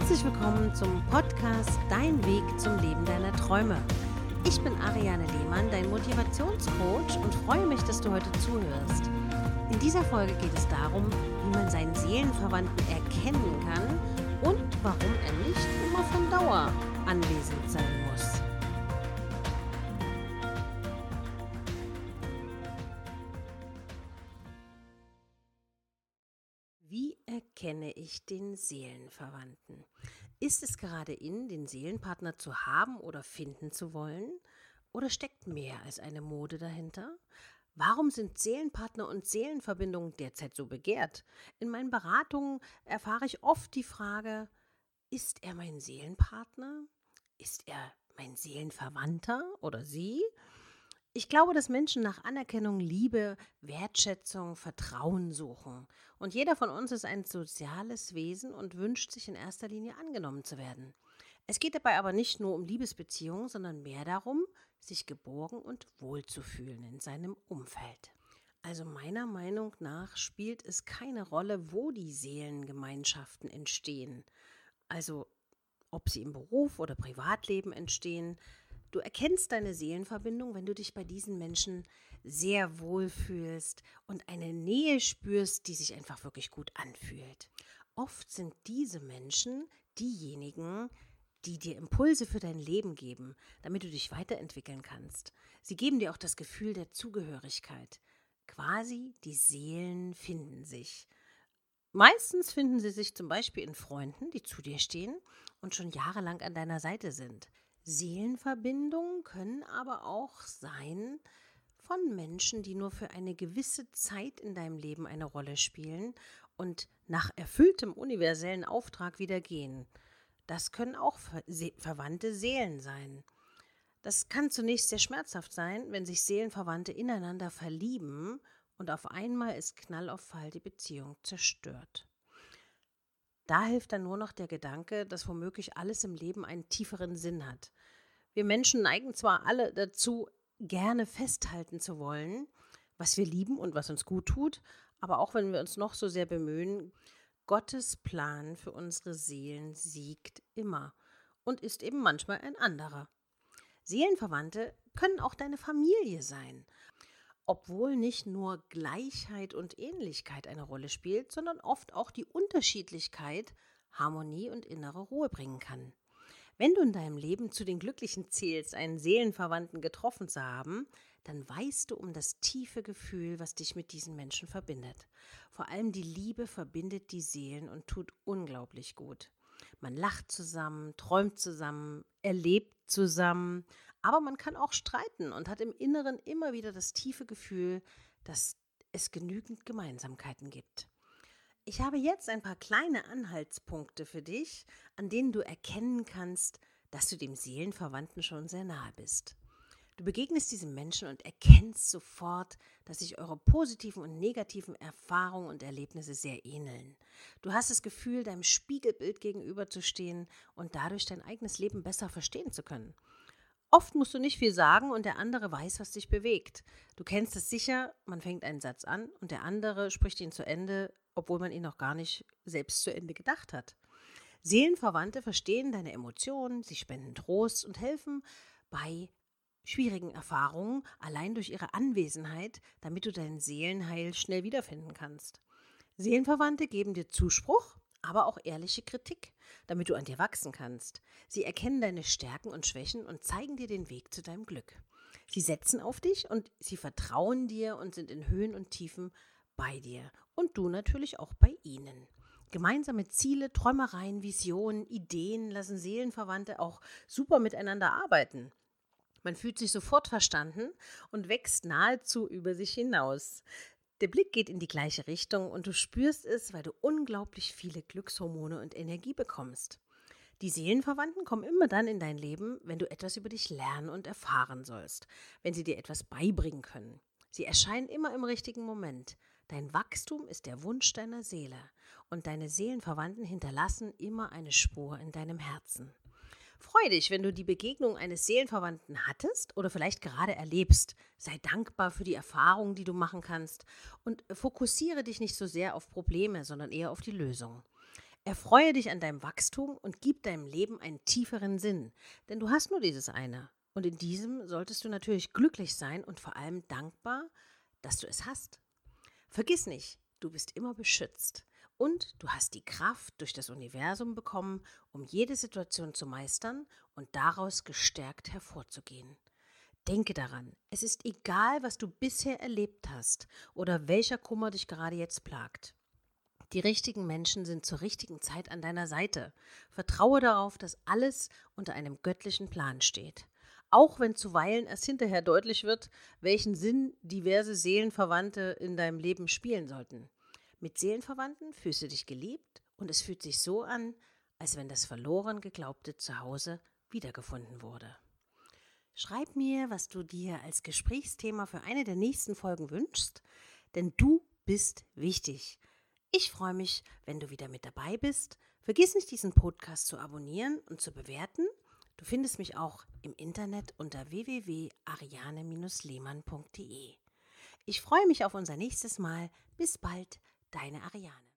Herzlich willkommen zum Podcast Dein Weg zum Leben deiner Träume. Ich bin Ariane Lehmann, dein Motivationscoach und freue mich, dass du heute zuhörst. In dieser Folge geht es darum, wie man seinen Seelenverwandten erkennen kann und warum er nicht immer von Dauer anwesend sein muss. Erkenne ich den Seelenverwandten? Ist es gerade in, den Seelenpartner zu haben oder finden zu wollen? Oder steckt mehr als eine Mode dahinter? Warum sind Seelenpartner und Seelenverbindungen derzeit so begehrt? In meinen Beratungen erfahre ich oft die Frage, ist er mein Seelenpartner? Ist er mein Seelenverwandter oder sie? Ich glaube, dass Menschen nach Anerkennung, Liebe, Wertschätzung, Vertrauen suchen. Und jeder von uns ist ein soziales Wesen und wünscht sich in erster Linie angenommen zu werden. Es geht dabei aber nicht nur um Liebesbeziehungen, sondern mehr darum, sich geborgen und wohlzufühlen in seinem Umfeld. Also meiner Meinung nach spielt es keine Rolle, wo die Seelengemeinschaften entstehen. Also ob sie im Beruf oder Privatleben entstehen. Du erkennst deine Seelenverbindung, wenn du dich bei diesen Menschen sehr wohl fühlst und eine Nähe spürst, die sich einfach wirklich gut anfühlt. Oft sind diese Menschen diejenigen, die dir Impulse für dein Leben geben, damit du dich weiterentwickeln kannst. Sie geben dir auch das Gefühl der Zugehörigkeit. Quasi die Seelen finden sich. Meistens finden sie sich zum Beispiel in Freunden, die zu dir stehen und schon jahrelang an deiner Seite sind. Seelenverbindungen können aber auch sein von Menschen, die nur für eine gewisse Zeit in deinem Leben eine Rolle spielen und nach erfülltem universellen Auftrag wieder gehen. Das können auch verwandte Seelen sein. Das kann zunächst sehr schmerzhaft sein, wenn sich Seelenverwandte ineinander verlieben und auf einmal ist Knall auf Fall die Beziehung zerstört. Da hilft dann nur noch der Gedanke, dass womöglich alles im Leben einen tieferen Sinn hat. Wir Menschen neigen zwar alle dazu, gerne festhalten zu wollen, was wir lieben und was uns gut tut, aber auch wenn wir uns noch so sehr bemühen, Gottes Plan für unsere Seelen siegt immer und ist eben manchmal ein anderer. Seelenverwandte können auch deine Familie sein, obwohl nicht nur Gleichheit und Ähnlichkeit eine Rolle spielt, sondern oft auch die Unterschiedlichkeit Harmonie und innere Ruhe bringen kann. Wenn du in deinem Leben zu den Glücklichen zählst, einen Seelenverwandten getroffen zu haben, dann weißt du um das tiefe Gefühl, was dich mit diesen Menschen verbindet. Vor allem die Liebe verbindet die Seelen und tut unglaublich gut. Man lacht zusammen, träumt zusammen, erlebt zusammen, aber man kann auch streiten und hat im Inneren immer wieder das tiefe Gefühl, dass es genügend Gemeinsamkeiten gibt. Ich habe jetzt ein paar kleine Anhaltspunkte für dich, an denen du erkennen kannst, dass du dem Seelenverwandten schon sehr nahe bist. Du begegnest diesem Menschen und erkennst sofort, dass sich eure positiven und negativen Erfahrungen und Erlebnisse sehr ähneln. Du hast das Gefühl, deinem Spiegelbild gegenüberzustehen und dadurch dein eigenes Leben besser verstehen zu können. Oft musst du nicht viel sagen und der andere weiß, was dich bewegt. Du kennst es sicher, man fängt einen Satz an und der andere spricht ihn zu Ende, obwohl man ihn noch gar nicht selbst zu Ende gedacht hat. Seelenverwandte verstehen deine Emotionen, sie spenden Trost und helfen bei schwierigen Erfahrungen allein durch ihre Anwesenheit, damit du dein Seelenheil schnell wiederfinden kannst. Seelenverwandte geben dir Zuspruch, aber auch ehrliche Kritik, damit du an dir wachsen kannst. Sie erkennen deine Stärken und Schwächen und zeigen dir den Weg zu deinem Glück. Sie setzen auf dich und sie vertrauen dir und sind in Höhen und Tiefen bei dir und du natürlich auch bei ihnen. Gemeinsame Ziele, Träumereien, Visionen, Ideen lassen Seelenverwandte auch super miteinander arbeiten. Man fühlt sich sofort verstanden und wächst nahezu über sich hinaus. Der Blick geht in die gleiche Richtung und du spürst es, weil du unglaublich viele Glückshormone und Energie bekommst. Die Seelenverwandten kommen immer dann in dein Leben, wenn du etwas über dich lernen und erfahren sollst, wenn sie dir etwas beibringen können. Sie erscheinen immer im richtigen Moment. Dein Wachstum ist der Wunsch deiner Seele und deine Seelenverwandten hinterlassen immer eine Spur in deinem Herzen. Freu dich, wenn du die Begegnung eines Seelenverwandten hattest oder vielleicht gerade erlebst. Sei dankbar für die Erfahrungen, die du machen kannst und fokussiere dich nicht so sehr auf Probleme, sondern eher auf die Lösung. Erfreue dich an deinem Wachstum und gib deinem Leben einen tieferen Sinn, denn du hast nur dieses eine. Und in diesem solltest du natürlich glücklich sein und vor allem dankbar, dass du es hast. Vergiss nicht, du bist immer beschützt und du hast die Kraft durch das Universum bekommen, um jede Situation zu meistern und daraus gestärkt hervorzugehen. Denke daran, es ist egal, was du bisher erlebt hast oder welcher Kummer dich gerade jetzt plagt. Die richtigen Menschen sind zur richtigen Zeit an deiner Seite. Vertraue darauf, dass alles unter einem göttlichen Plan steht. Auch wenn zuweilen erst hinterher deutlich wird, welchen Sinn diverse Seelenverwandte in deinem Leben spielen sollten. Mit Seelenverwandten fühlst du dich geliebt und es fühlt sich so an, als wenn das verloren geglaubte Zuhause wiedergefunden wurde. Schreib mir, was du dir als Gesprächsthema für eine der nächsten Folgen wünschst, denn du bist wichtig. Ich freue mich, wenn du wieder mit dabei bist. Vergiss nicht, diesen Podcast zu abonnieren und zu bewerten. Du findest mich auch im Internet unter www.ariane-lehmann.de. Ich freue mich auf unser nächstes Mal. Bis bald, deine Ariane.